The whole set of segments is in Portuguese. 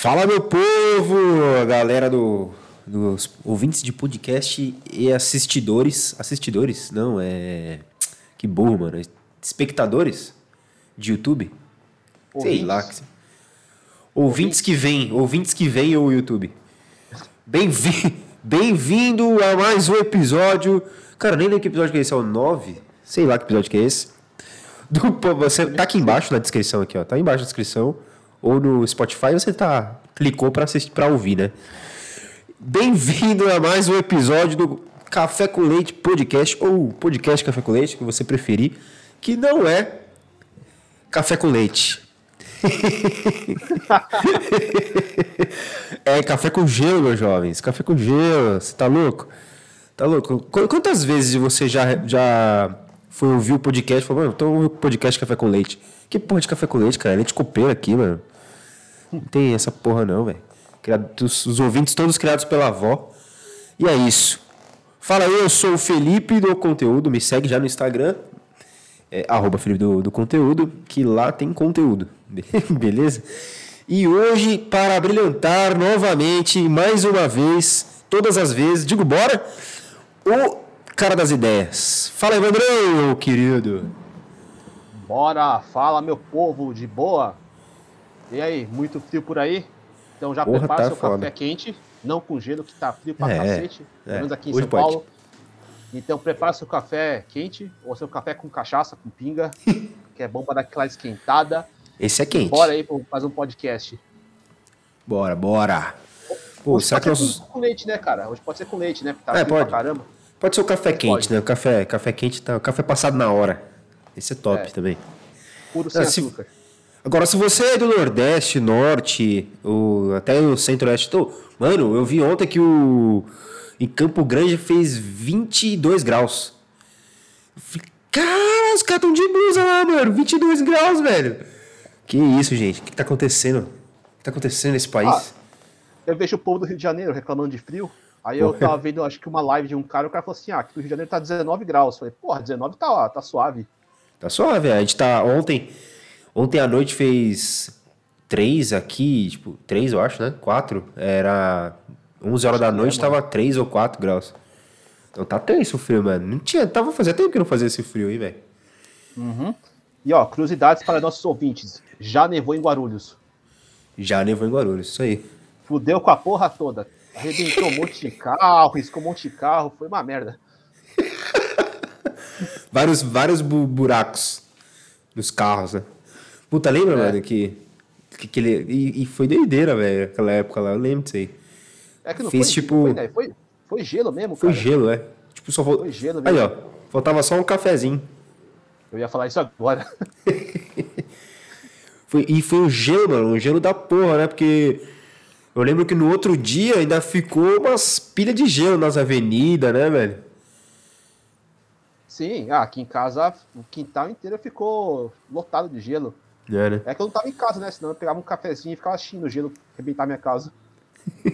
Fala, meu povo, galera do, dos ouvintes de podcast e assistidores. Assistidores? Não, é. Que burro, mano. Espectadores de YouTube? Ouvintes. Sei lá. que- Ouvintes que vêm, ouvintes que vêm ao YouTube. Bem-vi- Bem-vindo a mais um episódio. Cara, nem lembro que episódio que é esse, é o 9? Sei lá que episódio que é esse. Do, você tá aqui embaixo na descrição aqui, ó. Tá embaixo na descrição. Ou no Spotify, você tá clicou pra assistir, para ouvir, né? Bem-vindo a mais um episódio do Café com Leite Podcast ou Podcast Café com Leite, que você preferir, que não é café com leite. é café com gelo, meus jovens. Café com gelo. Você tá louco? Tá louco? Qu- Quantas vezes você já, já foi ouvir o podcast e falou, mano, tô ouvindo o podcast Café com Leite? Que porra de café com leite, cara? É Leite copeiro aqui, mano. Não tem essa porra não, velho. Os, ouvintes todos criados pela avó. E é isso. Fala aí, eu sou o Felipe do Conteúdo. Me segue já no Instagram. É, arroba Felipe do, do Conteúdo, que lá tem conteúdo. Beleza? E hoje, para brilhantar novamente, mais uma vez, todas as vezes, digo bora, o cara das ideias. Fala, Evandrão, querido. Bora, fala meu povo de boa. E aí, muito frio por aí? Então já Porra, prepara tá seu foda. café quente, não com gelo que tá frio pra É, cacete, é. pelo menos aqui em Hoje São pode. Paulo. Então prepara seu café quente ou seu café com cachaça, com pinga, que é bom para dar aquela esquentada. Esse é quente. Bora aí pra fazer um podcast. Bora, bora. Pô, Hoje será que pode nós... ser com, com leite, né, cara? Hoje pode ser com leite, né? Porque tá É, pode. pra caramba. Pode ser o café quente, Pode. né? O café, café quente, tá... o café passado na hora. Esse é top É. também. Puro sem se- açúcar. Agora, se você é do Nordeste, Norte, ou até o Centro-Oeste, tô... mano, eu vi ontem que o em Campo Grande fez 22 graus. Eu falei, cara, os caras estão de blusa lá, mano, 22 graus, velho. Que isso, gente? O que tá acontecendo? O que tá acontecendo nesse país? Ah, Eu vejo o povo do Rio de Janeiro reclamando de frio. Aí eu tava vendo, acho que uma live de um cara, o cara falou assim: ah, aqui no Rio de Janeiro tá 19 graus. Eu falei, porra, 19 tá, tá suave. Tá suave, a gente tá. Ontem, ontem à noite fez três aqui, tipo, três eu acho, né? Quatro. Era 11 horas da noite, tava 3 ou 4 graus. Então tá tenso o frio, mano. Não tinha, tava fazia tempo que não fazia esse frio aí, velho. E ó, curiosidades para nossos ouvintes. Já nevou em Guarulhos. Já nevou em Guarulhos, isso aí. Fudeu com a porra toda. Arrebentou um monte de carro, riscou um monte de carro. Foi uma merda. Vários, vários bu- buracos nos carros, né? Puta, lembra, É. mano, que, que, que ele. E, e foi doideira, velho, aquela época lá, eu lembro disso aí. É que não Fez foi, tipo- não foi, né? foi, foi gelo mesmo, Foi cara. gelo, é. Tipo, só faltou. Foi gelo Aí, mesmo. ó. Faltava só um cafezinho. Eu ia falar isso agora. Foi, e foi um gelo, mano, um gelo da porra, né? Porque eu lembro que no outro dia ainda ficou umas pilhas de gelo nas avenidas, né, velho? Sim, ah, aqui em casa o quintal inteiro ficou lotado de gelo. É, né? É que eu não tava em casa, né? Senão eu pegava um cafezinho e ficava assistindo o gelo arrebentar minha casa.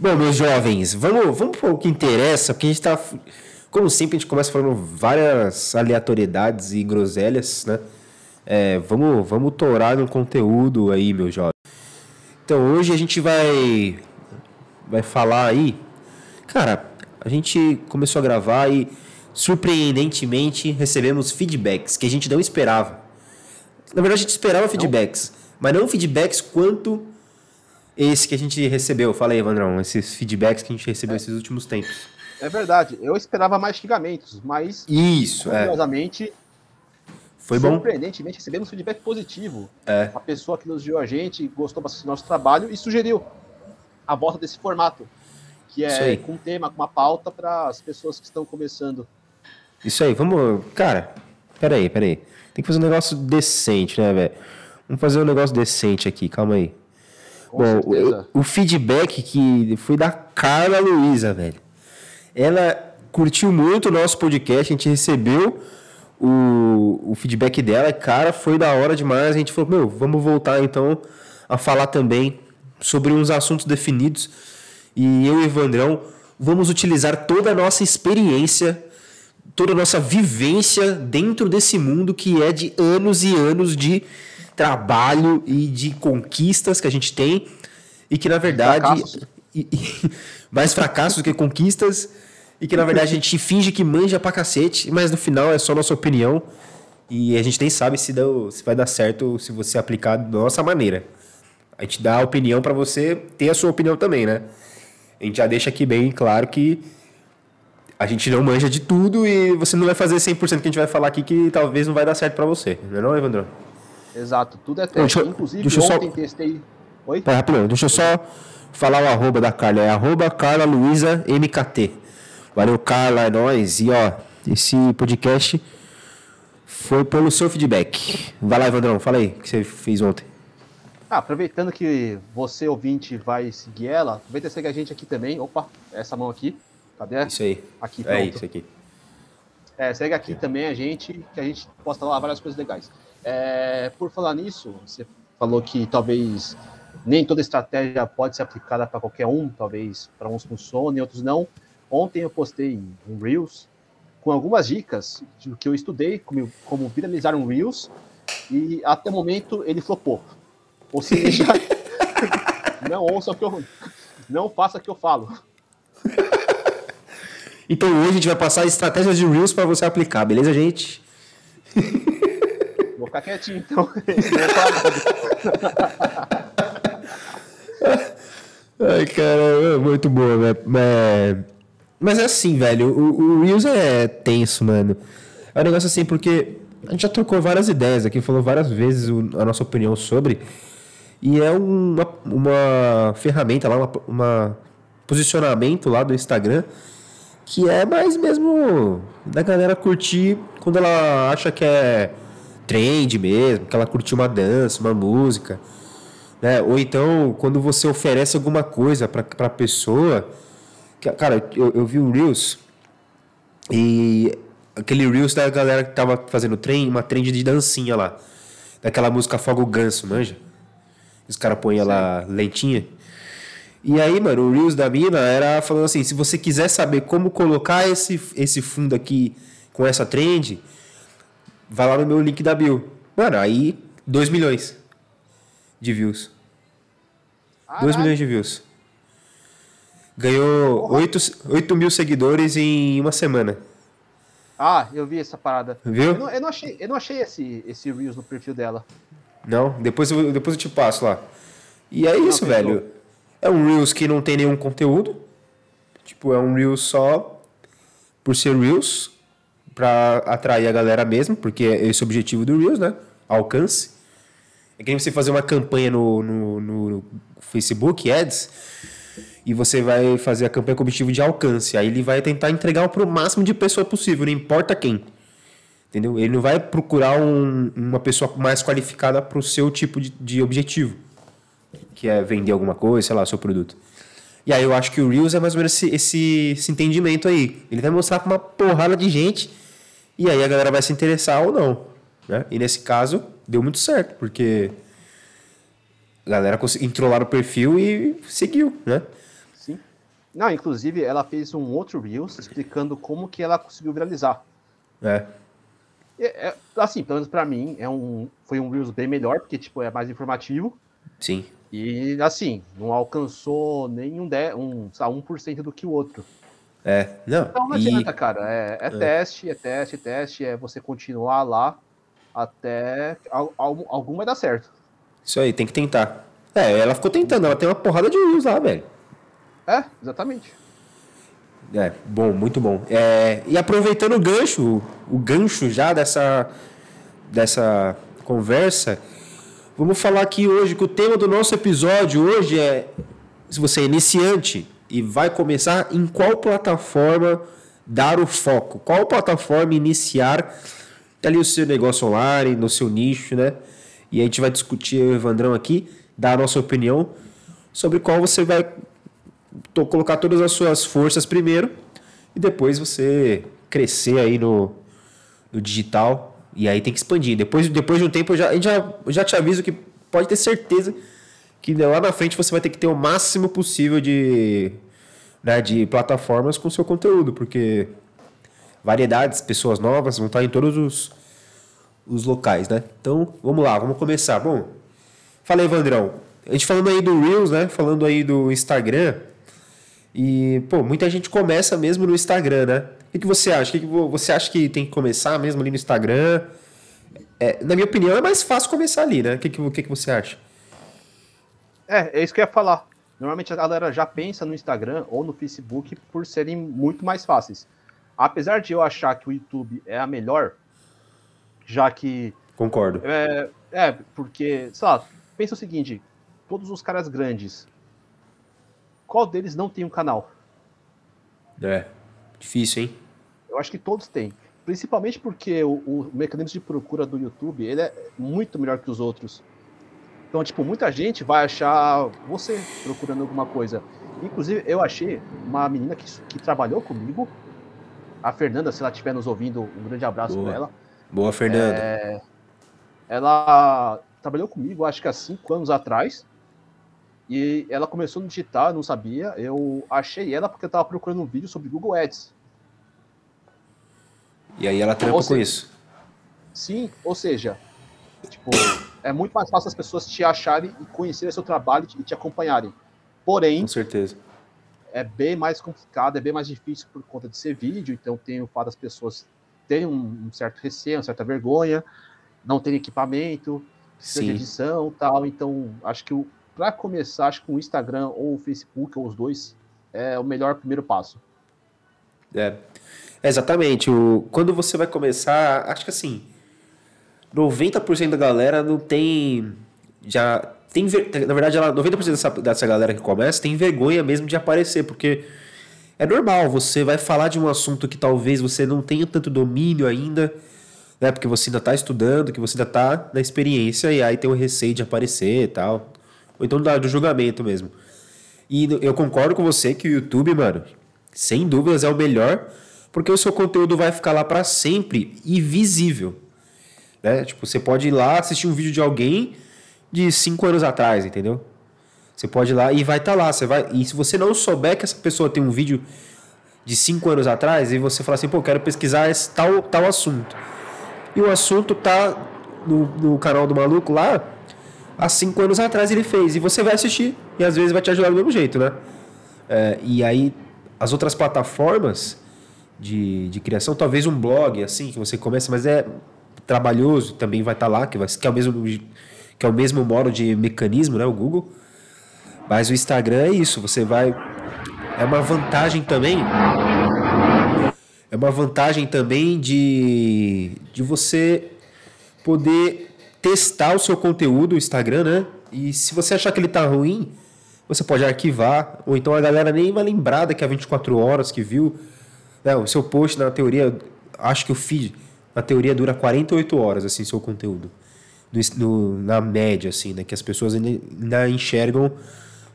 Bom, meus jovens, vamos, vamos pro que interessa, porque a gente tá. Como sempre, a gente começa falando várias aleatoriedades e groselhas, né? É, vamos, vamos torar no conteúdo aí, meus jovens. Então, hoje a gente vai. Vai falar aí. Cara, a gente começou a gravar e, surpreendentemente, recebemos feedbacks que a gente não esperava. Na verdade, a gente esperava feedbacks, mas não feedbacks quanto esse que a gente recebeu. Fala aí, Vandrão, esses feedbacks que a gente recebeu esses últimos tempos. É verdade, eu esperava mais xingamentos, mas Isso, é. curiosamente, Foi bom. surpreendentemente, recebemos feedback positivo. É. A pessoa que elogiou a gente gostou bastante do nosso trabalho e sugeriu a volta desse formato, que é com um tema, com uma pauta para as pessoas que estão começando. Isso aí, vamos. Cara, peraí, peraí. Tem que fazer um negócio decente, né, velho? Vamos fazer um negócio decente aqui, calma aí. Com Bom, o, o feedback que foi da Carla Luiza, velho. Ela curtiu muito o nosso podcast, a gente recebeu o, o feedback dela, cara, foi da hora demais. A gente falou, meu, vamos voltar então a falar também sobre uns assuntos definidos. E eu e o Evandrão vamos utilizar toda a nossa experiência toda a nossa vivência dentro desse mundo que é de anos e anos de trabalho e de conquistas que a gente tem e que na verdade Fracassos. e- e- mais fracassos do que conquistas e que na verdade a gente finge que manja pra cacete, mas no final é só nossa opinião e a gente nem sabe se, deu, se vai dar certo se você aplicar da nossa maneira. A gente dá a opinião pra você ter a sua opinião também, né? A gente já deixa aqui bem claro que a gente não manja de tudo e você não vai fazer 100% que a gente vai falar aqui que talvez não vai dar certo pra você. Não é não, Evandro? Exato, tudo é Deixa teste. eu- Inclusive, deixa eu só- ontem testei. Oi? Pera, rapidão, deixa eu só falar o arroba da Carla. É arroba Carla Luiza MKT. Valeu, Carla, é nóis. E ó, esse podcast foi pelo seu feedback. Vai lá, Evandrão, fala aí o que você fez ontem. Ah, aproveitando que você, ouvinte, vai seguir ela, aproveita e segue a gente aqui também. Opa, essa mão aqui. Cadê? Isso aí. Aqui, É pronto. isso aqui. É, segue aqui também a gente, que a gente posta lá várias coisas legais. É, por falar nisso, você falou que talvez nem toda estratégia pode ser aplicada para qualquer um, talvez para uns funcione, outros não. Ontem eu postei um Reels com algumas dicas de que eu estudei como, como viralizar um Reels e até o momento ele flopou. Ou seja, não ouça o que eu. Não faça o que eu falo. Então hoje a gente vai passar estratégias de Reels pra você aplicar, beleza, gente? Vou ficar quietinho então. Ai, cara, é muito boa, né? Mas, mas é assim, velho. O, o Reels é tenso, mano. É um negócio assim, porque a gente já trocou várias ideias aqui, falou várias vezes o- a nossa opinião sobre. E é uma, uma ferramenta lá, uma posicionamento lá do Instagram que é mais mesmo da galera curtir quando ela acha que é trend mesmo, que ela curte uma dança, uma música né? Ou então, quando você oferece alguma coisa para a pessoa. que- Cara, eu, eu vi um Reels e aquele Reels da galera que tava fazendo trem, uma trend de dancinha lá. Daquela música Fogo Ganso, manja? Os caras põem ela lentinha. E aí, mano, o Reels da mina era falando assim: se você quiser saber como colocar esse, esse fundo aqui com essa trend, vai lá no meu link da Bill. Mano, aí 2 milhões de views. 2 Caralho. milhões de views. Ganhou 8, 8 mil seguidores em uma semana. Ah, eu vi essa parada. Viu? Eu não, eu não achei, eu não achei esse, esse Reels no perfil dela. Não? Depois eu, depois eu te passo lá. E é isso, fechou. velho. É um Reels que não tem nenhum conteúdo. Tipo, é um Reels só por ser Reels. Pra atrair a galera mesmo, porque é esse o objetivo do Reels, né? Alcance. É que nem você fazer uma campanha no, no, no Facebook, Ads, e você vai fazer a campanha com o objetivo de alcance. Aí ele vai tentar entregar para o máximo de pessoa possível, não importa quem. Entendeu? Ele não vai procurar um- uma pessoa mais qualificada para o seu tipo de, de objetivo, que é vender alguma coisa, sei lá, seu produto. E aí eu acho que o Reels é mais ou menos esse, esse, esse entendimento aí. Ele vai mostrar para uma porrada de gente e aí a galera vai se interessar ou não. Né? E nesse caso, deu muito certo, porque a galera entrou lá no perfil e seguiu, né? Sim. Não, inclusive ela fez um outro Reels explicando como que ela conseguiu viralizar. É. É, é, assim, pelo menos pra mim, é um, foi um Reels bem melhor, porque tipo, é mais informativo. Sim. E assim, não alcançou nem um, de, um, lá, 1% do que o outro. É. Não. Então não e- adianta, cara. É, é teste, é teste, é teste, é você continuar lá até al- al- algum vai dar certo. Isso aí, tem que tentar. É, ela ficou tentando, ela tem uma porrada de Reels lá, velho. É, exatamente. É, bom, muito bom. É, e aproveitando o gancho, o gancho já dessa, dessa conversa, vamos falar aqui hoje que o tema do nosso episódio hoje é se você é iniciante e vai começar, em qual plataforma dar o foco? Qual plataforma iniciar ali o seu negócio online, no seu nicho, né? E a gente vai discutir, eu e o Evandrão aqui, dar a nossa opinião sobre qual você vai colocar todas as suas forças primeiro e depois você crescer aí no, no digital e aí tem que expandir. Depois, depois de um tempo eu já, gente já, eu já te aviso que pode ter certeza que lá na frente você vai ter que ter o máximo possível de, né, de plataformas com seu conteúdo, porque variedades, pessoas novas vão estar em todos os, os locais, né? Então, vamos lá, vamos começar. Bom, fala aí, Vandrão. A gente falando aí do Reels, né? Falando aí do Instagram. E, pô, muita gente começa mesmo no Instagram, né? O que, que você acha? O que, que você acha que tem que começar mesmo ali no Instagram? É, na minha opinião, é mais fácil começar ali, né? O que, que, que, que você acha? É, é isso que eu ia falar. Normalmente a galera já pensa no Instagram ou no Facebook por serem muito mais fáceis. Apesar de eu achar que o YouTube é a melhor, já que. Concordo. É, é porque, sei lá, pensa o seguinte: todos os caras grandes, qual deles não tem um canal? É, difícil, hein? Eu acho que todos têm. Principalmente porque o, o mecanismo de procura do YouTube ele é muito melhor que os outros. Então, tipo, muita gente vai achar você procurando alguma coisa. Inclusive, eu achei uma menina que, que trabalhou comigo, a Fernanda, se ela estiver nos ouvindo, um grande abraço Boa. pra ela. Boa, Fernanda. É, ela trabalhou comigo, acho que há cinco anos atrás. E ela começou no digital, não sabia. Eu achei ela porque eu tava procurando um vídeo sobre Google Ads. E aí ela trampa com isso. Sim, ou seja, tipo, é muito mais fácil as pessoas te acharem e conhecerem seu trabalho e te acompanharem. Porém, com certeza. É bem mais complicado, é bem mais difícil por conta de ser vídeo, então tem o fato das pessoas terem um, certo receio, uma certa vergonha, não terem equipamento, de edição tal. Então, acho que para começar, acho que o Instagram ou o Facebook, ou os dois, é o melhor primeiro passo. É. Exatamente. O, quando você vai começar, acho que assim, 90% da galera não tem. Já. Tem, na verdade, ela, 90% dessa, dessa galera que começa tem vergonha mesmo de aparecer, porque é normal, você vai falar de um assunto que talvez você não tenha tanto domínio ainda, né? Porque você ainda está estudando, que você ainda está na experiência, e aí tem o receio de aparecer e tal. Ou então do julgamento mesmo. E eu concordo com você que o YouTube, mano, sem dúvidas é o melhor, porque o seu conteúdo vai ficar lá para sempre e visível. Né? Tipo, você pode ir lá assistir um vídeo de alguém de cinco anos atrás, entendeu? Você pode ir lá e vai estar tá lá. Você vai, e se você não souber que essa pessoa tem um vídeo de cinco anos atrás, e você fala assim, pô, quero pesquisar esse tal, tal assunto. E o assunto tá no, no canal do maluco lá, há cinco anos atrás ele fez. E você vai assistir. E às vezes vai te ajudar do mesmo jeito, né? É, e aí, as outras plataformas de, de criação, talvez um blog, assim, que você começa, mas é trabalhoso, também vai estar tá lá, que, vai, que, é o mesmo, que é o mesmo modo de mecanismo, né? O Google. Mas o Instagram é isso, você vai. É uma vantagem também. É uma vantagem também de, de você poder testar o seu conteúdo, o Instagram, né? E se você achar que ele tá ruim, você pode arquivar, ou então a galera nem vai lembrar daqui a 24 horas que viu. É, o seu post, na teoria, acho que o feed, na teoria, dura 48 horas, assim, seu conteúdo. No, na média, assim, né? Que as pessoas ainda, enxergam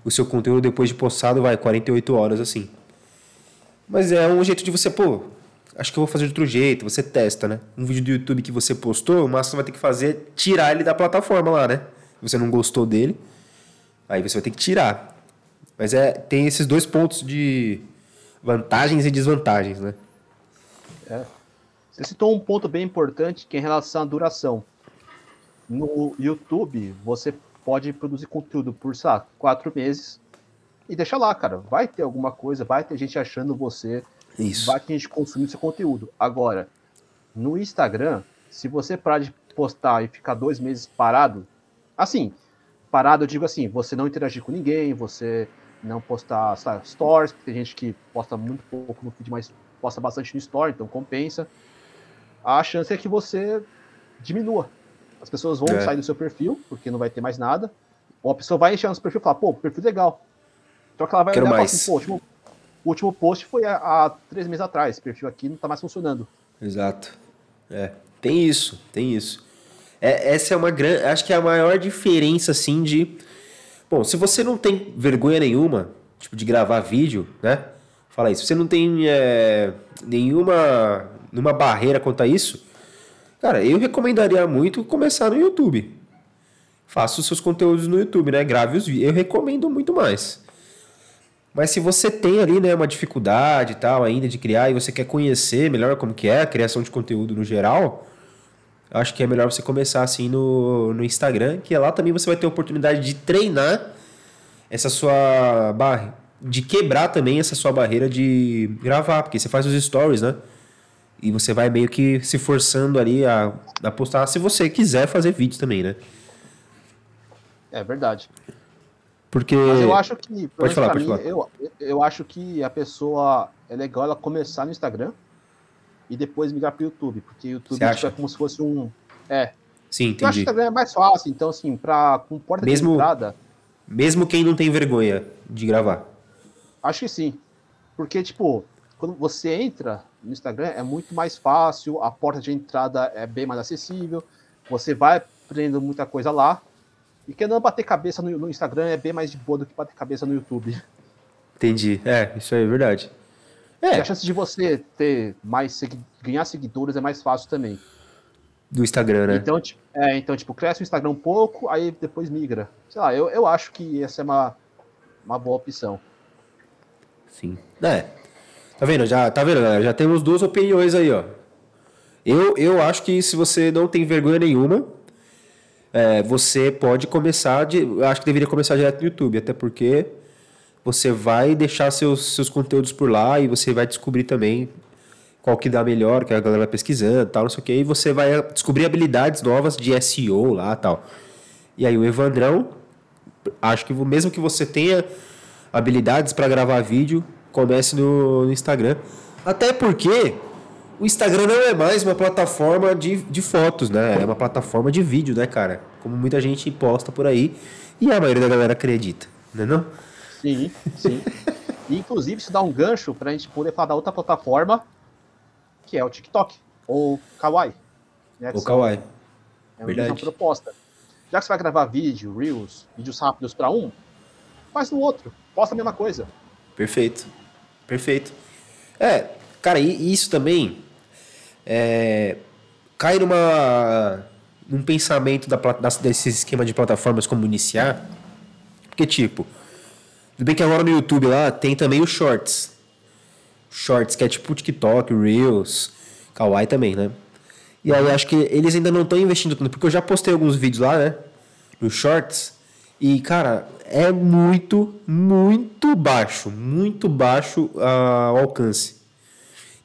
o seu conteúdo depois de postado, vai, 48 horas, assim. Mas é um jeito de você, pô, acho que eu vou fazer de outro jeito, você testa, né? Um vídeo do YouTube que você postou, o máximo vai ter que fazer é tirar ele da plataforma lá, né? Se você não gostou dele, aí você vai ter que tirar. Mas é, tem esses dois pontos de vantagens e desvantagens, né? É. Você citou um ponto bem importante que é em relação à duração. No YouTube, você pode produzir conteúdo por, sei lá, quatro meses e deixa lá, cara. Vai ter alguma coisa, vai ter gente achando você, Isso. vai ter gente consumindo seu conteúdo. Agora, no Instagram, se você parar de postar e ficar dois meses parado, assim, parado eu digo assim, você não interagir com ninguém, você não postar sabe, stories, tem gente que posta muito pouco no feed, mas posta bastante no story, então compensa. A chance é que você diminua as pessoas vão é. sair do seu perfil, porque não vai ter mais nada. Ou a pessoa vai encher no seu perfil e falar, pô, perfil legal. Então ela vai Quero olhar e falar assim, pô, o último, o último post foi há, há, três meses atrás. Esse perfil aqui não tá mais funcionando. Exato. É. Tem isso, tem isso. É, essa é uma grande. Acho que é a maior diferença, assim, de. Bom, se você não tem vergonha nenhuma, tipo, de gravar vídeo, né? Fala isso. Se você não tem é, nenhuma, nenhuma barreira quanto a isso, Cara, eu recomendaria muito começar no YouTube. Faça os seus conteúdos no YouTube, né? Grave os vídeos. Eu recomendo muito mais. Mas se você tem ali, né, uma dificuldade e tal ainda de criar e você quer conhecer melhor como que é a criação de conteúdo no geral, acho que é melhor você começar assim no, no Instagram, que lá também você vai ter a oportunidade de treinar essa sua barra, de quebrar também essa sua barreira de gravar, porque você faz os stories, né? E você vai meio que se forçando ali a, a postar, se você quiser fazer vídeo também, né? É verdade. Porque. Mas eu acho que. Pode falar, pode mim, falar. Eu, eu acho que a pessoa. É legal ela começar no Instagram e depois migrar para o YouTube. Porque o YouTube acha? tipo, é como se fosse um. É. Sim, Eu acho que o entendi. Instagram é mais fácil, então, assim, pra, com porta Mesmo- de entrada, Mesmo quem não tem vergonha de gravar. acho que sim. Porque, tipo, quando você entra no Instagram, é muito mais fácil, a porta de entrada é bem mais acessível, você vai aprendendo muita coisa lá. E que não bater cabeça no, no Instagram é bem mais de boa do que bater cabeça no YouTube. Entendi. É, isso aí é verdade. E É, a chance de você ter mais segui- ganhar seguidores é mais fácil também. do Instagram, né? Então, tipo, é, então, tipo, cresce o Instagram um pouco, aí depois migra. Sei lá, eu, eu acho que essa é uma, uma boa opção. Sim. É. Tá vendo? Já, tá vendo, galera? Já temos duas opiniões aí, ó. Eu, eu acho que se você não tem vergonha nenhuma, é, você pode começar de. Eu acho que deveria começar direto no YouTube, até porque você vai deixar seus, seus conteúdos por lá e você vai descobrir também qual que dá melhor, que a galera pesquisando tal, não sei o que, e você vai descobrir habilidades novas de SEO lá tal. E aí o Evandrão, acho que mesmo que você tenha habilidades para gravar vídeo, comece no, no Instagram. Até porque o Instagram não é mais uma plataforma de, de fotos, né? É uma plataforma de vídeo, né, cara? Como muita gente posta por aí e a maioria da galera acredita, né não? Sim, sim. E, inclusive, isso dá um gancho pra gente poder falar da outra plataforma, que é o TikTok, ou Kawaii. Né, O Kawaii. É a verdade. mesma proposta. Já que você vai gravar vídeo, Reels, vídeos rápidos para um, faz no outro. Posta a mesma coisa. Perfeito. Perfeito. É, cara, e isso também é, cai numa num pensamento da, desse esquema de plataformas como iniciar. Porque, tipo, tudo bem que agora no YouTube lá tem também os shorts. Shorts, que é tipo TikTok, Reels, Kawaii também, né? E aí acho que eles ainda não estão investindo tanto, porque eu já postei alguns vídeos lá, né? Nos shorts. E, cara, é muito, muito baixo. Muito baixo ah, o alcance.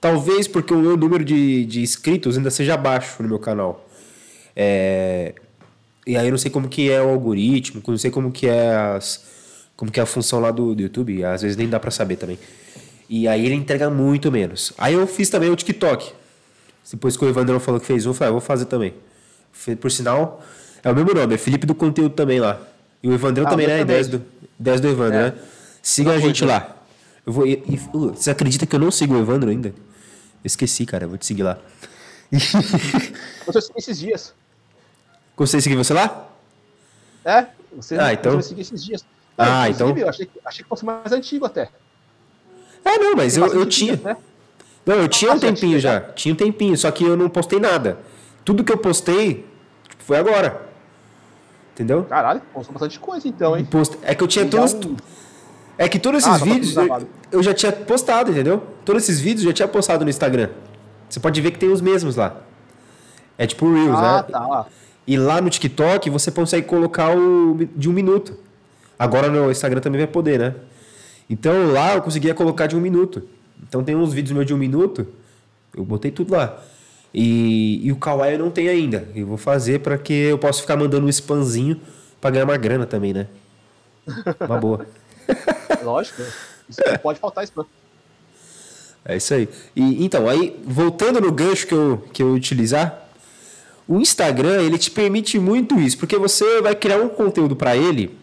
Talvez porque o meu número de, de inscritos ainda seja baixo no meu canal. É, e aí eu não sei como que é o algoritmo, não sei como que é as, como que é a função lá do, do YouTube, às vezes nem dá pra saber também. E aí ele entrega muito menos. Aí eu fiz também o TikTok. Depois que o Evandrão falou que fez um, eu falei, ah, vou fazer também. Por sinal, é o mesmo nome, é Felipe do Conteúdo também lá. E o Evandrão Ah, também, né? meu também. 10 do, 10 do Evandro, É. né? Siga a Uma gente lá. Eu vou, e, e- uh, você acredita que eu não sigo o Evandro ainda? Eu esqueci, cara, eu vou te seguir lá. Você seguir esses dias. Gostei de seguir você lá? É? Você Ah, então- seguir esses dias. Ah, inclusive, então- Eu achei, que- achei que fosse mais antigo até. É, não, mas eu, eu tinha. né? Não, eu tinha Ah, um já tempinho tinha, já. Tinha um tempinho, só que eu não postei nada. Tudo que eu postei tipo, foi agora. Entendeu? Caralho, postou bastante coisa então, hein? Post... É que eu tinha já todos. um- É que todos Ah, esses tudo vídeos eu, eu já tinha postado, entendeu? Todos esses vídeos eu já tinha postado no Instagram. Você pode ver que tem os mesmos lá. É tipo Reels, Ah, né? tá. E lá no TikTok você consegue colocar o de um minuto. Agora no Instagram também vai poder, né? Então lá eu conseguia colocar de um minuto. Então tem uns vídeos meus de um minuto, eu botei tudo lá. E, e o Kawaii eu não tenho ainda. Eu vou fazer para que eu possa ficar mandando um spamzinho para ganhar uma grana também, né? Uma boa. Lógico. Isso não pode faltar spam. É isso aí. E, então, aí, voltando no gancho que eu, que eu utilizar, o Instagram, ele te permite muito isso, porque você vai criar um conteúdo para ele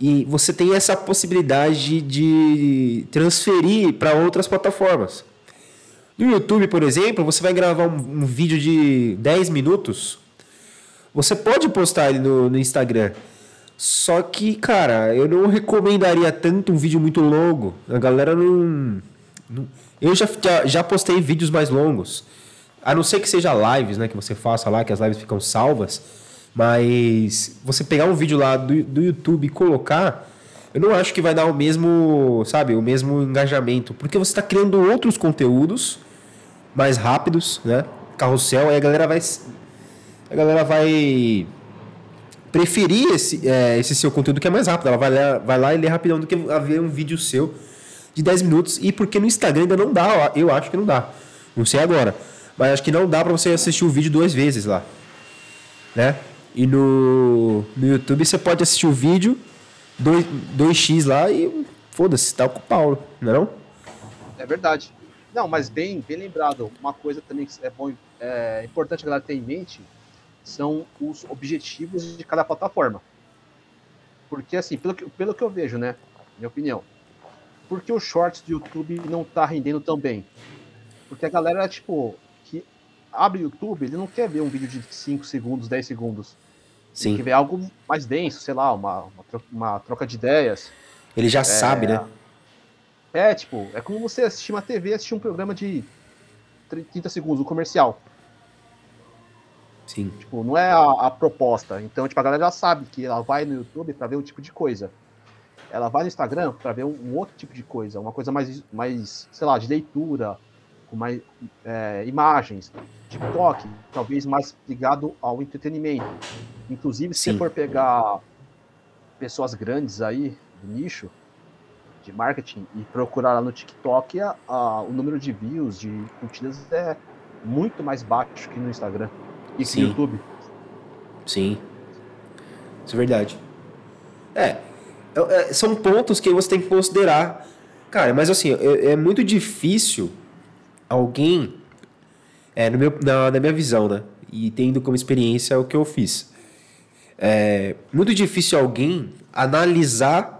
e você tem essa possibilidade de transferir para outras plataformas. No YouTube, por exemplo, você vai gravar um, um vídeo de 10 minutos, você pode postar ele no, no Instagram. Só que, cara, eu não recomendaria tanto um vídeo muito longo. A galera não. não- Eu já, já, já postei vídeos mais longos. A não ser que seja lives, né? Que você faça lá, que as lives ficam salvas. Mas você pegar um vídeo lá do, do YouTube e colocar, eu não acho que vai dar o mesmo, sabe, o mesmo engajamento. Porque você está criando outros conteúdos mais rápidos, né? carrossel, aí a galera vai. A galera vai preferir esse, é, esse seu conteúdo que é mais rápido. Ela vai lá, vai lá e lê rapidão do que ver um vídeo seu de 10 minutos. E porque no Instagram ainda não dá, eu acho que não dá. Não sei agora. Mas acho que não dá para você assistir o vídeo duas vezes lá. Né? E no, no YouTube você pode assistir o vídeo 2, 2x lá e foda-se, tá com o Paulo, não é não? É verdade. Não, mas bem, bem lembrado, uma coisa também que é bom, é importante a galera ter em mente são os objetivos de cada plataforma. Porque assim, pelo que, pelo que eu vejo, né, minha opinião, por que o shorts do YouTube não tá rendendo tão bem? Porque a galera, tipo, abre o YouTube, ele não quer ver um vídeo de 5 segundos, 10 segundos. Sim. Ele quer ver algo mais denso, sei lá, uma, uma, troca, uma troca de ideias. Ele já é, sabe, né? É, tipo, é como você assistir uma TV, assistir um programa de 30 segundos, um comercial. Sim. Tipo, não é a, a, proposta. Então, tipo, a galera já sabe que ela vai no YouTube para ver um tipo de coisa. Ela vai no Instagram para ver um, um, outro tipo de coisa, uma coisa mais, mais, sei lá, de leitura, com mais é, imagens. TikTok, talvez mais ligado ao entretenimento. Inclusive, se Sim. for pegar pessoas grandes aí do nicho, de marketing e procurar lá no TikTok, a, a, o número de views, de curtidas é muito mais baixo que no Instagram e que no YouTube. Sim. Isso é verdade. É, é, são pontos que você tem que considerar. Cara, mas assim, é, é muito difícil alguém, é, no meu, na, na minha visão, né? E tendo como experiência o que eu fiz. É muito difícil alguém analisar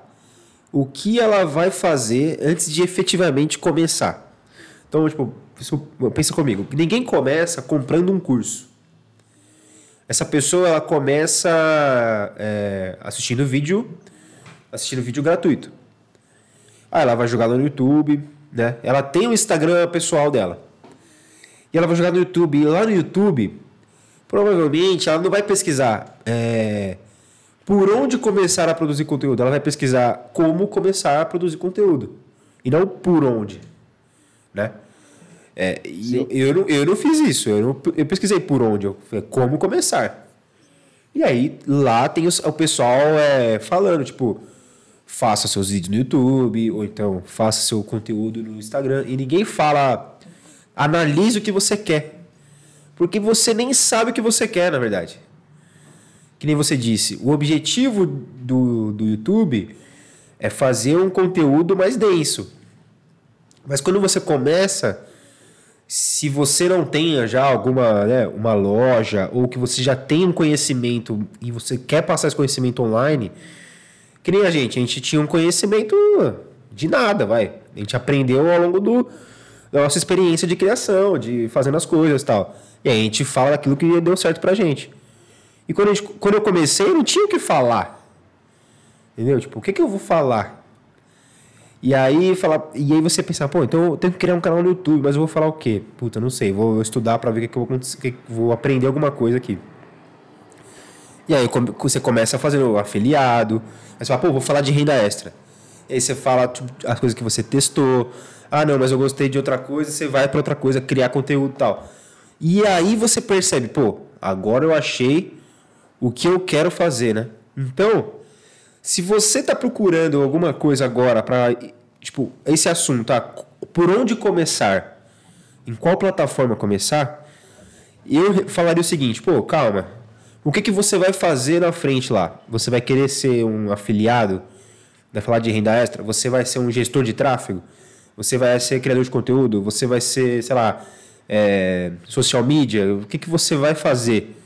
o que ela vai fazer antes de efetivamente começar. Então, tipo, pensa comigo. Ninguém começa comprando um curso. Essa pessoa ela começa é, assistindo vídeo, assistindo vídeo gratuito. Aí ela vai jogar no YouTube, né? Ela tem o Instagram pessoal dela. E ela vai jogar no YouTube. E lá no YouTube, provavelmente ela não vai pesquisar é, por onde começar a produzir conteúdo. Ela vai pesquisar como começar a produzir conteúdo. E não por onde. Né? É, eu, eu, não, eu não fiz isso. Eu, não, eu pesquisei por onde. Eu, como começar. E aí lá tem o, o pessoal é, falando, tipo, faça seus vídeos no YouTube, ou então faça seu conteúdo no Instagram. E ninguém fala, analise o que você quer. Porque você nem sabe o que você quer, na verdade que nem você disse, o objetivo do, do YouTube é fazer um conteúdo mais denso. Mas quando você começa, se você não tenha já alguma né, uma loja ou que você já tem um conhecimento e você quer passar esse conhecimento online, que nem a gente, a gente tinha um conhecimento de nada, vai. A gente aprendeu ao longo do, da nossa experiência de criação, de fazendo as coisas e tal. E aí a gente fala aquilo que deu certo pra gente. E quando, gente, quando eu comecei, não tinha o que falar. Entendeu? Tipo, o que, que eu vou falar? E aí, fala, e aí você pensa, pô, então eu tenho que criar um canal no YouTube, mas eu vou falar o quê? Puta, não sei, vou estudar para ver o que, que eu vou, que vou aprender alguma coisa aqui. E aí você começa fazendo afiliado, aí você fala, pô, vou falar de renda extra. E aí você fala tipo, as coisas que você testou. Ah, não, mas eu gostei de outra coisa, você vai para outra coisa, criar conteúdo e tal. E aí você percebe, pô, agora eu achei o que eu quero fazer, né? Então, se você está procurando alguma coisa agora para, tipo, esse assunto, tá? Por onde começar? Em qual plataforma começar? Eu falaria o seguinte, pô, calma. O que, que você vai fazer na frente lá? Você vai querer ser um afiliado? Vai falar de renda extra? Você vai ser um gestor de tráfego? Você vai ser criador de conteúdo? Você vai ser, sei lá, é, social media? O que, que você vai fazer?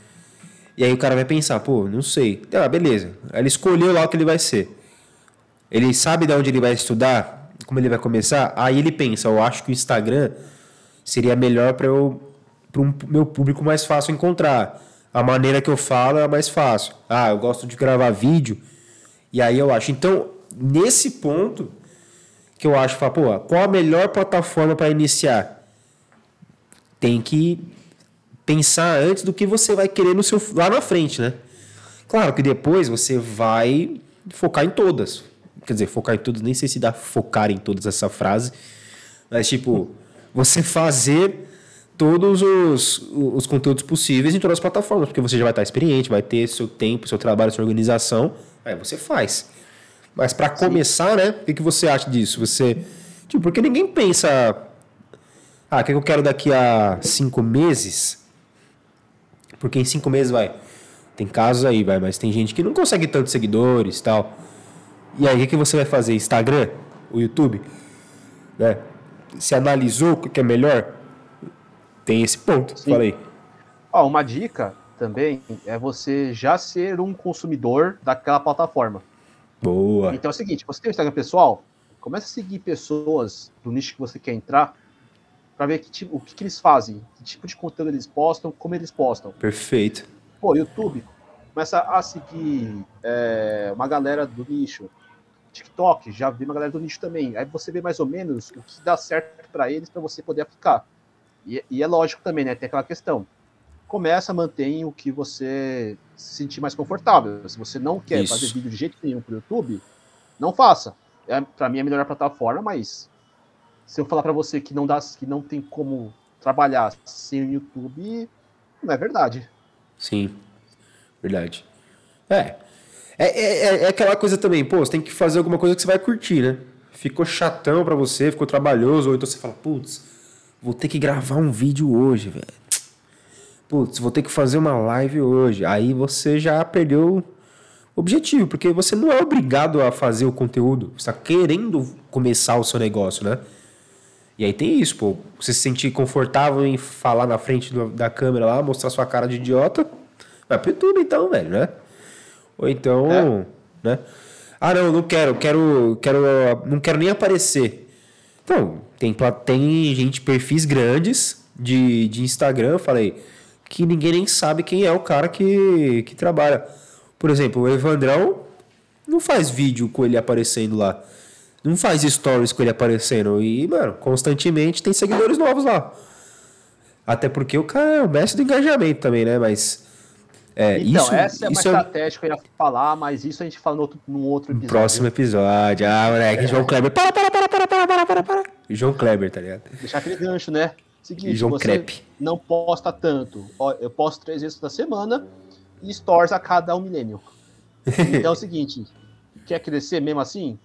E aí o cara vai pensar, pô, não sei. Ah, beleza. Ele escolheu lá o que ele vai ser. Ele sabe de onde ele vai estudar, como ele vai começar. Aí ele pensa, eu acho que o Instagram seria melhor para eu para o meu público mais fácil encontrar. A maneira que eu falo é mais fácil. Ah, eu gosto de gravar vídeo. E aí eu acho. Então, nesse ponto que eu acho, pô, qual a melhor plataforma para iniciar? Tem que pensar antes do que você vai querer no seu lá na frente, né? Claro que depois você vai focar em todas. Quer dizer, focar em todas, nem sei se dá focar em todas essa frase, mas tipo, você fazer todos os, os conteúdos possíveis em todas as plataformas, porque você já vai estar experiente, vai ter seu tempo, seu trabalho, sua organização, aí você faz. Mas para começar, né? O que, que você acha disso? Você. Tipo, porque ninguém pensa. Ah, o que eu quero daqui a cinco meses? Porque em cinco meses vai. Tem casos aí, vai, mas tem gente que não consegue tantos seguidores tal. E aí, o que, que você vai fazer? Instagram? O YouTube? Né? Se analisou o que é melhor? Tem esse ponto, Sim. falei. Ó, uma dica também é você já ser um consumidor daquela plataforma. Boa. Então é o seguinte, você tem o Instagram pessoal, começa a seguir pessoas do nicho que você quer entrar para ver que tipo, o que, que, eles fazem, que tipo de conteúdo eles postam, como eles postam. Perfeito. Pô, YouTube, começa a seguir é, uma galera do nicho. TikTok, já vi uma galera do nicho também. Aí você vê mais ou menos o que dá certo para eles para você poder aplicar. E, e, é lógico também, né? Tem aquela questão. Começa, mantém o que você se sentir mais confortável. Se você não quer Isso. fazer vídeo de jeito nenhum pro YouTube, não faça. É, para mim é a melhor plataforma, mas se eu falar para você que não dá, que não tem como trabalhar sem o YouTube, não é verdade. Sim, verdade. É. É, é, é aquela coisa também, pô, você tem que fazer alguma coisa que você vai curtir, né? Ficou chatão para você, ficou trabalhoso, ou então você fala, putz, vou ter que gravar um vídeo hoje, velho. Putz, vou ter que fazer uma live hoje. Aí você já perdeu o objetivo, porque você não é obrigado a fazer o conteúdo. Você está querendo começar o seu negócio, né? E aí tem isso, pô. Você se sentir confortável em falar na frente do, da câmera lá, mostrar sua cara de idiota, vai pro YouTube então, velho, né? Ou então, é. né? Ah, não, não quero, quero, quero, não quero nem aparecer. Então, tem, tem gente, perfis grandes de, de Instagram, eu falei, que ninguém nem sabe quem é o cara que, que trabalha. Por exemplo, o Evandrão não faz vídeo com ele aparecendo lá. Não faz stories com ele aparecendo. E, mano, constantemente tem seguidores novos lá. Até porque o cara é o mestre do engajamento também, né? Mas. É, então, isso, essa é uma isso estratégia que eu ia falar, mas isso a gente fala no outro, num outro episódio. Próximo episódio. Ah, moleque, é. João Kleber. Para, para, para, para, para, para, para, para. João Kleber, tá ligado? Deixar aquele gancho, né? Seguinte, João você Crepe. não posta tanto. Eu posto três vezes na semana e stores a cada um milênio. Então é o seguinte, quer crescer mesmo assim?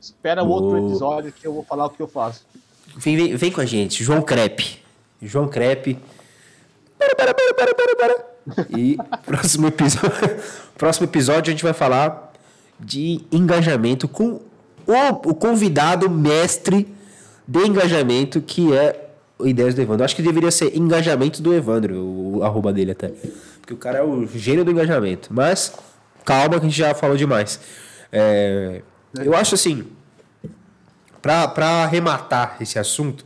Espera o outro episódio que eu vou falar o que eu faço. Vem, vem, vem com a gente, João Crepe. João Crepe. Para, para, para, para, para, para. E próximo episódio, próximo episódio a gente vai falar de engajamento com o, o convidado mestre de engajamento, que é o Ideias do Evandro. Acho que deveria ser engajamento do Evandro, o, o arroba dele até. Porque o cara é o gênio do engajamento. Mas, calma que a gente já falou demais. É, eu acho assim, para arrematar esse assunto,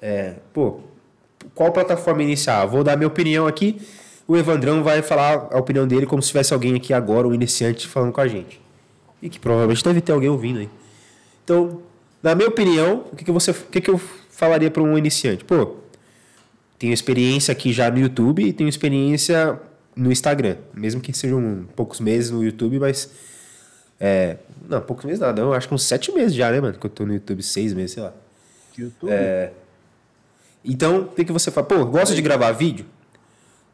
é, pô, qual plataforma iniciar? Vou dar minha opinião aqui. O Evandrão vai falar a opinião dele como se tivesse alguém aqui agora, um iniciante, falando com a gente. E que provavelmente deve ter alguém ouvindo aí. Então, na minha opinião, o que, que, você, o que, que eu falaria para um iniciante? Pô, tenho experiência aqui já no YouTube e tenho experiência no Instagram. Mesmo que sejam poucos meses no YouTube, mas. É, não, poucos meses nada. Eu acho que uns sete meses já, né, mano? Que eu tô no YouTube, seis meses, sei lá. YouTube? É, então, o que, que você fala? Pô, gosta de gravar vídeo?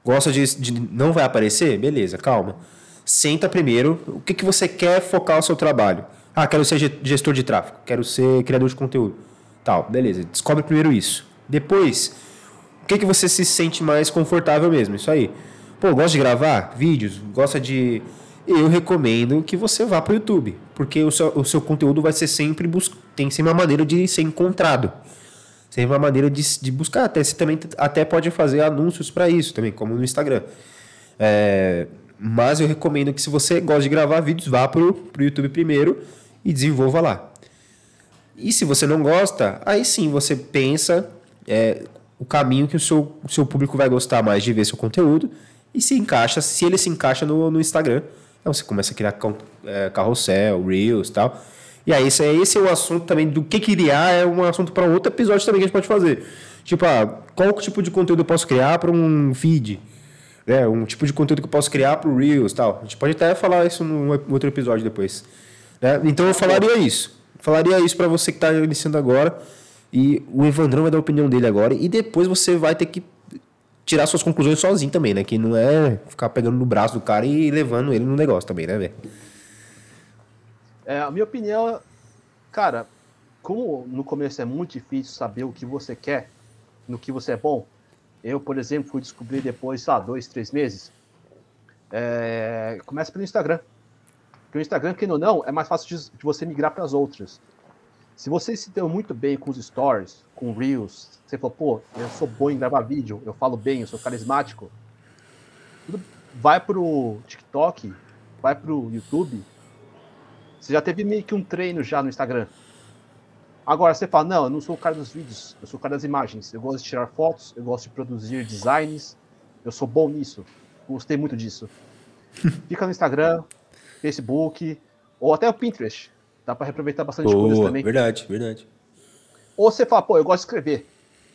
Gosta de, de. Não vai aparecer? Beleza, calma. Senta primeiro. O que, que você quer focar o seu trabalho? Ah, quero ser gestor de tráfego, quero ser criador de conteúdo. Tal, beleza. Descobre primeiro isso. Depois, o que, que você se sente mais confortável mesmo? Isso aí. Pô, gosta de gravar vídeos? Gosta de. Eu recomendo que você vá para o YouTube, porque o seu, o seu conteúdo vai ser sempre. Bus... Tem sempre uma maneira de ser encontrado. Sempre uma maneira de, de buscar. Até, você também até pode fazer anúncios para isso também, como no Instagram. É, mas eu recomendo que se você gosta de gravar vídeos, vá para o YouTube primeiro e desenvolva lá. E se você não gosta, aí sim você pensa é, o caminho que o seu, o seu público vai gostar mais de ver seu conteúdo e se encaixa, se ele se encaixa no, no Instagram, então você começa a criar é, carrossel, reels e tal. E aí esse, é, esse é o assunto também do que criar, é um assunto para outro episódio também que a gente pode fazer. Tipo, ah, qual tipo de conteúdo eu posso criar para um feed? Né? Um tipo de conteúdo que eu posso criar para o Reels tal. A gente pode até falar isso num outro episódio depois. Né? Então eu falaria isso. Falaria isso para você que está iniciando agora E o Evandrão vai dar a opinião dele agora. E depois você vai ter que tirar suas conclusões sozinho também, né? Que não é ficar pegando no braço do cara e levando ele no negócio também, né, velho? É, a minha opinião, cara, como no começo é muito difícil saber o que você quer, no que você é bom, eu, por exemplo, fui descobrir depois, sei lá, dois, três meses. É, começa pelo Instagram. Porque o Instagram, quem ou não, é mais fácil de, de você migrar para as outras. Se você se deu muito bem com os stories, com reels, você falou, pô, eu sou bom em gravar vídeo, eu falo bem, eu sou carismático, vai pro TikTok, vai pro YouTube. Você já teve meio que um treino já no Instagram. Agora você fala, não, eu não sou o cara dos vídeos, eu sou o cara das imagens. Eu gosto de tirar fotos, eu gosto de produzir designs, eu sou bom nisso. Gostei muito disso. Fica no Instagram, Facebook, ou até o Pinterest. Dá para reaproveitar bastante Boa, coisas também. Verdade, verdade. Ou você fala, pô, eu gosto de escrever.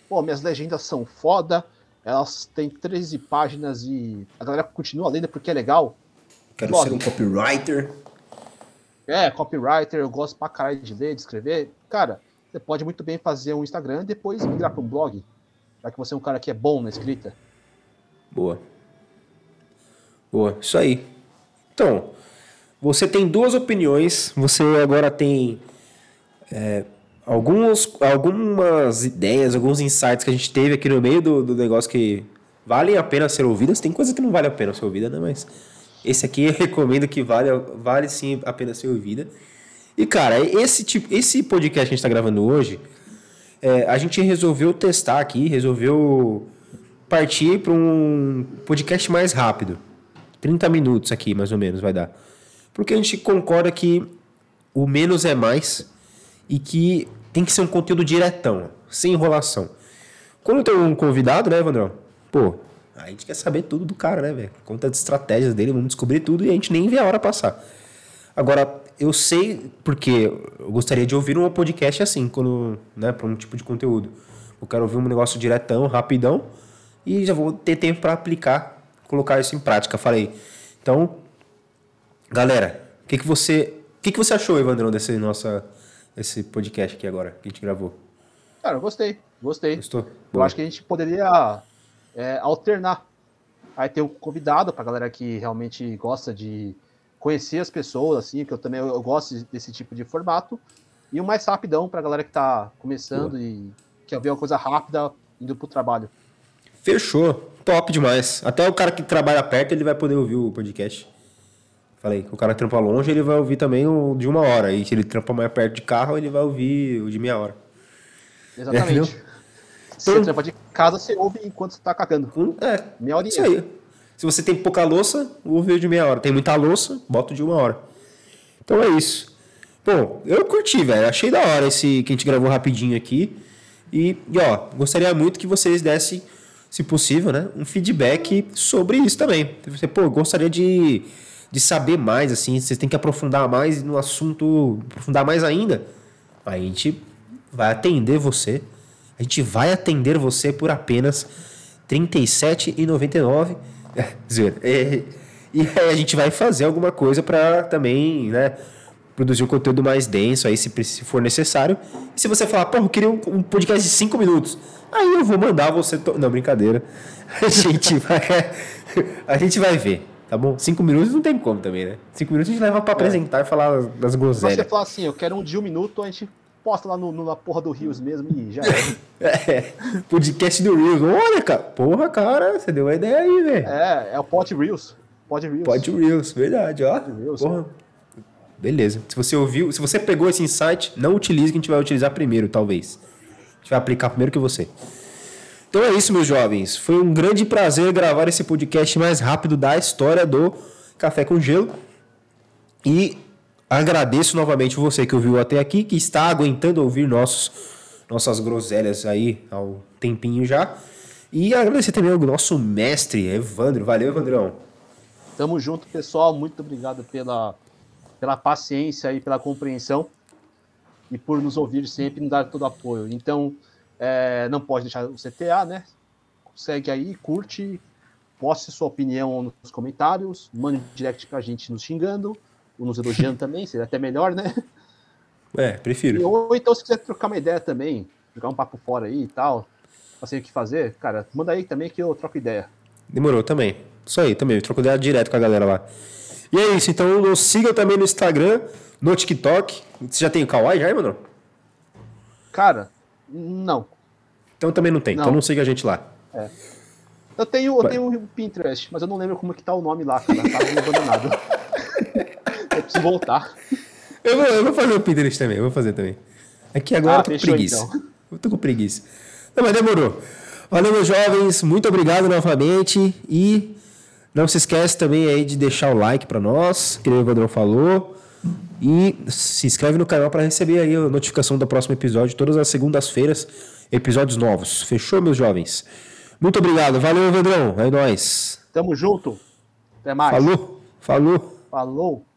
Pô, minhas legendas são foda, elas têm 13 páginas e a galera continua lendo porque é legal. Quero Blog. ser um copywriter. É, copywriter, eu gosto pra caralho de ler, de escrever. Cara, você pode muito bem fazer um Instagram e depois migrar para um blog. Já que você é um cara que é bom na escrita. Boa. Boa, isso aí. Então, você tem duas opiniões, você agora tem é, alguns, algumas ideias, alguns insights que a gente teve aqui no meio do, do negócio que valem a pena ser ouvidas. Tem coisa que não vale a pena ser ouvida, né? Mas esse aqui eu recomendo que vale, vale sim a pena ser ouvida. E, cara, esse, tipo, esse podcast que a gente está gravando hoje, é, a gente resolveu testar aqui, resolveu partir para um podcast mais rápido. 30 minutos aqui, mais ou menos, vai dar. Porque a gente concorda que o menos é mais e que tem que ser um conteúdo diretão, sem enrolação. Quando tem um convidado, né, Evandrão? Pô, a gente quer saber tudo do cara, né, velho? Conta as estratégias dele, vamos descobrir tudo e a gente nem vê a hora passar. Agora, eu sei porque eu gostaria de ouvir um podcast assim, quando, né, para um tipo de conteúdo. Eu quero ouvir um negócio diretão, rapidão e já vou ter tempo para aplicar, colocar isso em prática. Falei. Então, galera, o que, que você, o que, que você achou, Evandrão, desse nossa esse podcast aqui agora que a gente gravou? Cara, eu gostei, gostei. Gostou? Eu acho que a gente poderia é, alternar. Aí ter um convidado pra galera que realmente gosta de conhecer as pessoas, assim, que eu também eu gosto desse tipo de formato. E o mais rapidão pra galera que tá começando e quer ver uma coisa rápida indo pro trabalho. Fechou. Top demais. Até o cara que trabalha perto, ele vai poder ouvir o podcast. Falei, o cara trampa longe, ele vai ouvir também o de uma hora. E se ele trampa mais perto de carro, ele vai ouvir o de meia hora. Exatamente. viu? Se você trampa de casa, você ouve enquanto você tá cagando. Hum, É, Meia horinha. isso aí. Se você tem pouca louça, ouve de meia hora. Tem muita louça, bota de uma hora. Então é isso. Bom, eu curti, velho. Achei da hora esse que a gente gravou rapidinho aqui. E, e, ó, gostaria muito que vocês dessem, se possível, né, um feedback sobre isso também. Você, pô, gostaria de, de saber mais, assim, vocês têm que aprofundar mais no assunto, aprofundar mais ainda. A gente vai atender você. A gente vai atender você por apenas R$ 37,99. É. É, e aí a gente vai fazer alguma coisa para também, né, produzir um conteúdo mais denso aí, se, se for necessário. E se você falar, pô, eu queria um, um podcast de 5 minutos, aí eu vou mandar você. To... Não, brincadeira. A gente vai. A gente vai ver, tá bom? 5 minutos não tem como também, né? 5 minutos a gente leva pra apresentar e falar das Se você groselhas. falar assim, eu quero um de um minuto, a gente posta lá no, no- na porra do Rios mesmo e já é. É, podcast do Reels. Olha, cara. Porra, cara, você deu uma ideia aí, velho. É, é o Pod Reels. Pod Reels. Pod Reels, verdade, ó. Pod Reels, Porra. Beleza. Se você ouviu, se você pegou esse insight, não utilize que a gente vai utilizar primeiro, talvez. A gente vai aplicar primeiro que você. Então é isso, meus jovens. Foi um grande prazer gravar esse podcast mais rápido da história do Café com Gelo. E agradeço novamente você que ouviu até aqui, que está aguentando ouvir nossos, nossas groselhas aí há um tempinho já. E agradecer também ao nosso mestre, Evandro. Valeu, Evandrão. Tamo junto, pessoal. Muito obrigado pela, pela paciência e pela compreensão e por nos ouvir sempre e nos dar todo apoio. Então, é, não pode deixar o CTA, né? Segue aí, curte, poste sua opinião nos comentários, mande direct pra gente nos xingando, nos elogiando também, seria até melhor, né? É, E, prefiro. ou então, se quiser trocar uma ideia também, jogar um papo fora aí e tal, sei o que fazer, cara, manda aí também que eu troco ideia. Demorou também. Isso aí, também. Eu troco ideia direto com a galera lá. E é isso, então nos siga também no Instagram, no TikTok. Você já tem o Kawaii já, mano? Cara, não. Então também não tem. Então Não. não siga a gente lá. Eu tenho, eu tenho o Pinterest, mas eu não lembro como que tá o nome lá, cara. Tá meio abandonado. eu preciso voltar. Eu vou, eu vou fazer o Pinterest também, eu vou fazer também. Aqui agora Ah, eu tô com preguiça. então. Eu tô com preguiça. Não, mas demorou. Valeu, meus jovens. Muito obrigado novamente. E não se esquece também aí de deixar o like pra nós, que o Evandrão falou. E se inscreve no canal para receber aí a notificação do próximo episódio, todas as segundas-feiras, episódios novos. Fechou, meus jovens? Muito obrigado. Valeu, Evandrão. É nóis. Tamo junto. Até mais. Falou. Falou. Falou.